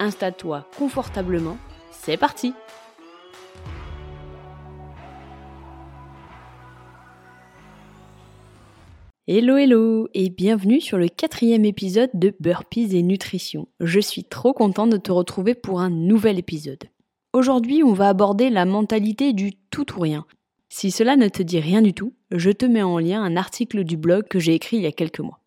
installe-toi confortablement, c'est parti Hello hello et bienvenue sur le quatrième épisode de Burpees et Nutrition. Je suis trop contente de te retrouver pour un nouvel épisode. Aujourd'hui on va aborder la mentalité du tout ou rien. Si cela ne te dit rien du tout, je te mets en lien un article du blog que j'ai écrit il y a quelques mois.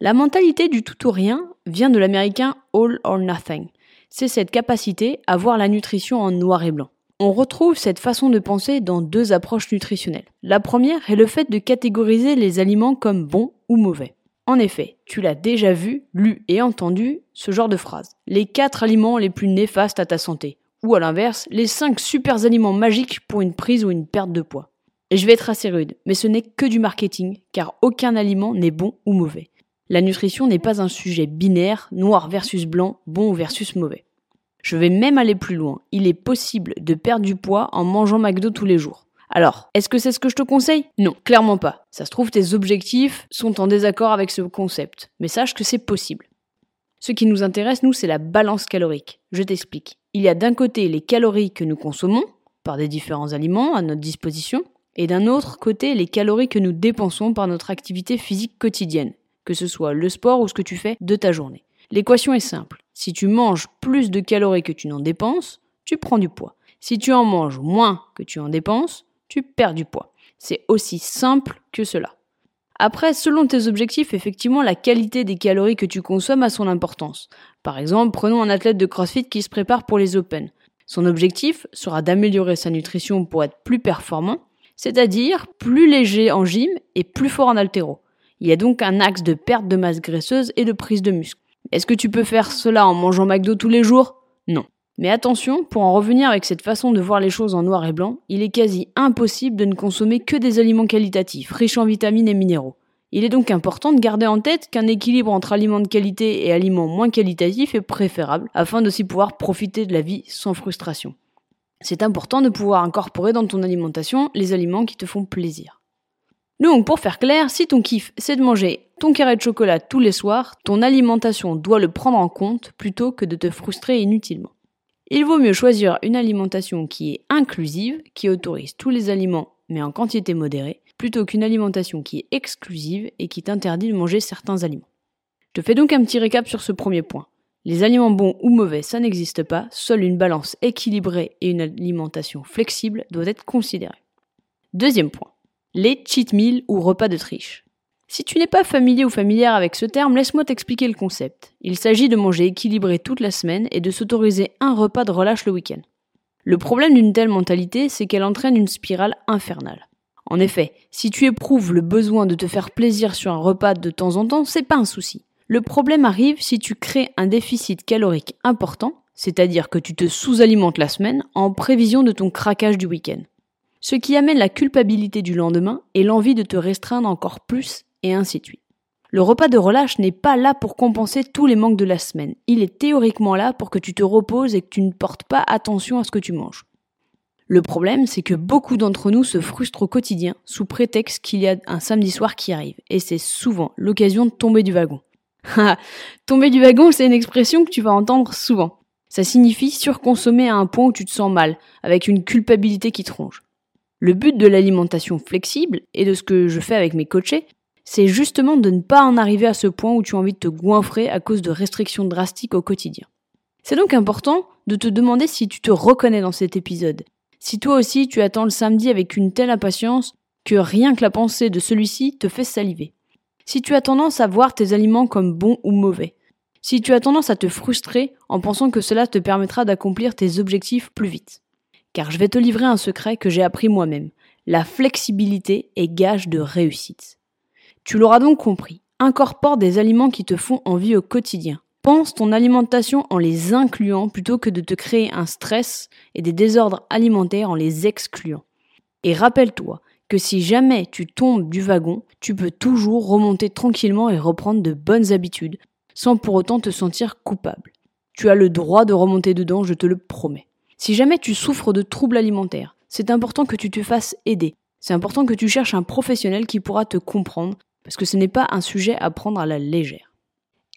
La mentalité du tout ou rien vient de l'américain All or Nothing c'est cette capacité à voir la nutrition en noir et blanc. On retrouve cette façon de penser dans deux approches nutritionnelles. La première est le fait de catégoriser les aliments comme bons ou mauvais. En effet, tu l'as déjà vu, lu et entendu ce genre de phrase. Les quatre aliments les plus néfastes à ta santé. Ou à l'inverse, les 5 super aliments magiques pour une prise ou une perte de poids. Et je vais être assez rude, mais ce n'est que du marketing, car aucun aliment n'est bon ou mauvais. La nutrition n'est pas un sujet binaire, noir versus blanc, bon versus mauvais. Je vais même aller plus loin. Il est possible de perdre du poids en mangeant McDo tous les jours. Alors, est-ce que c'est ce que je te conseille? Non, clairement pas. Ça se trouve, tes objectifs sont en désaccord avec ce concept, mais sache que c'est possible. Ce qui nous intéresse, nous, c'est la balance calorique. Je t'explique. Il y a d'un côté les calories que nous consommons, par des différents aliments à notre disposition, et d'un autre côté les calories que nous dépensons par notre activité physique quotidienne, que ce soit le sport ou ce que tu fais de ta journée. L'équation est simple. Si tu manges plus de calories que tu n'en dépenses, tu prends du poids. Si tu en manges moins que tu en dépenses, tu perds du poids. C'est aussi simple que cela. Après, selon tes objectifs, effectivement, la qualité des calories que tu consommes a son importance. Par exemple, prenons un athlète de CrossFit qui se prépare pour les Open. Son objectif sera d'améliorer sa nutrition pour être plus performant, c'est-à-dire plus léger en gym et plus fort en altéro. Il y a donc un axe de perte de masse graisseuse et de prise de muscle. Est-ce que tu peux faire cela en mangeant McDo tous les jours? Non. Mais attention, pour en revenir avec cette façon de voir les choses en noir et blanc, il est quasi impossible de ne consommer que des aliments qualitatifs, riches en vitamines et minéraux. Il est donc important de garder en tête qu'un équilibre entre aliments de qualité et aliments moins qualitatifs est préférable, afin d'aussi pouvoir profiter de la vie sans frustration. C'est important de pouvoir incorporer dans ton alimentation les aliments qui te font plaisir. Donc, pour faire clair, si ton kiff c'est de manger ton carré de chocolat tous les soirs, ton alimentation doit le prendre en compte plutôt que de te frustrer inutilement. Il vaut mieux choisir une alimentation qui est inclusive, qui autorise tous les aliments mais en quantité modérée, plutôt qu'une alimentation qui est exclusive et qui t'interdit de manger certains aliments. Je te fais donc un petit récap sur ce premier point. Les aliments bons ou mauvais, ça n'existe pas, seule une balance équilibrée et une alimentation flexible doit être considérée. Deuxième point les cheat meals ou repas de triche. Si tu n'es pas familier ou familière avec ce terme, laisse-moi t'expliquer le concept. Il s'agit de manger équilibré toute la semaine et de s'autoriser un repas de relâche le week-end. Le problème d'une telle mentalité, c'est qu'elle entraîne une spirale infernale. En effet, si tu éprouves le besoin de te faire plaisir sur un repas de temps en temps, c'est pas un souci. Le problème arrive si tu crées un déficit calorique important, c'est-à-dire que tu te sous-alimentes la semaine en prévision de ton craquage du week-end ce qui amène la culpabilité du lendemain et l'envie de te restreindre encore plus, et ainsi de suite. Le repas de relâche n'est pas là pour compenser tous les manques de la semaine. Il est théoriquement là pour que tu te reposes et que tu ne portes pas attention à ce que tu manges. Le problème, c'est que beaucoup d'entre nous se frustrent au quotidien sous prétexte qu'il y a un samedi soir qui arrive, et c'est souvent l'occasion de tomber du wagon. tomber du wagon, c'est une expression que tu vas entendre souvent. Ça signifie surconsommer à un point où tu te sens mal, avec une culpabilité qui te ronge. Le but de l'alimentation flexible et de ce que je fais avec mes coachés, c'est justement de ne pas en arriver à ce point où tu as envie de te goinfrer à cause de restrictions drastiques au quotidien. C'est donc important de te demander si tu te reconnais dans cet épisode. Si toi aussi tu attends le samedi avec une telle impatience que rien que la pensée de celui-ci te fait saliver. Si tu as tendance à voir tes aliments comme bons ou mauvais. Si tu as tendance à te frustrer en pensant que cela te permettra d'accomplir tes objectifs plus vite car je vais te livrer un secret que j'ai appris moi-même. La flexibilité est gage de réussite. Tu l'auras donc compris, incorpore des aliments qui te font envie au quotidien. Pense ton alimentation en les incluant plutôt que de te créer un stress et des désordres alimentaires en les excluant. Et rappelle-toi que si jamais tu tombes du wagon, tu peux toujours remonter tranquillement et reprendre de bonnes habitudes, sans pour autant te sentir coupable. Tu as le droit de remonter dedans, je te le promets. Si jamais tu souffres de troubles alimentaires, c'est important que tu te fasses aider. C'est important que tu cherches un professionnel qui pourra te comprendre, parce que ce n'est pas un sujet à prendre à la légère.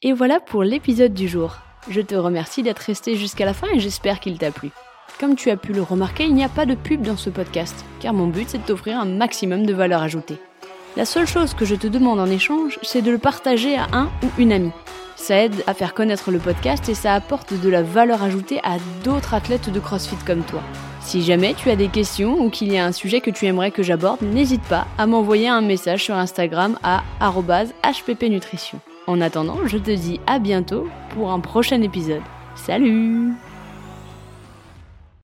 Et voilà pour l'épisode du jour. Je te remercie d'être resté jusqu'à la fin et j'espère qu'il t'a plu. Comme tu as pu le remarquer, il n'y a pas de pub dans ce podcast, car mon but c'est de t'offrir un maximum de valeur ajoutée. La seule chose que je te demande en échange, c'est de le partager à un ou une amie. Ça aide à faire connaître le podcast et ça apporte de la valeur ajoutée à d'autres athlètes de CrossFit comme toi. Si jamais tu as des questions ou qu'il y a un sujet que tu aimerais que j'aborde, n'hésite pas à m'envoyer un message sur Instagram à hppnutrition. En attendant, je te dis à bientôt pour un prochain épisode. Salut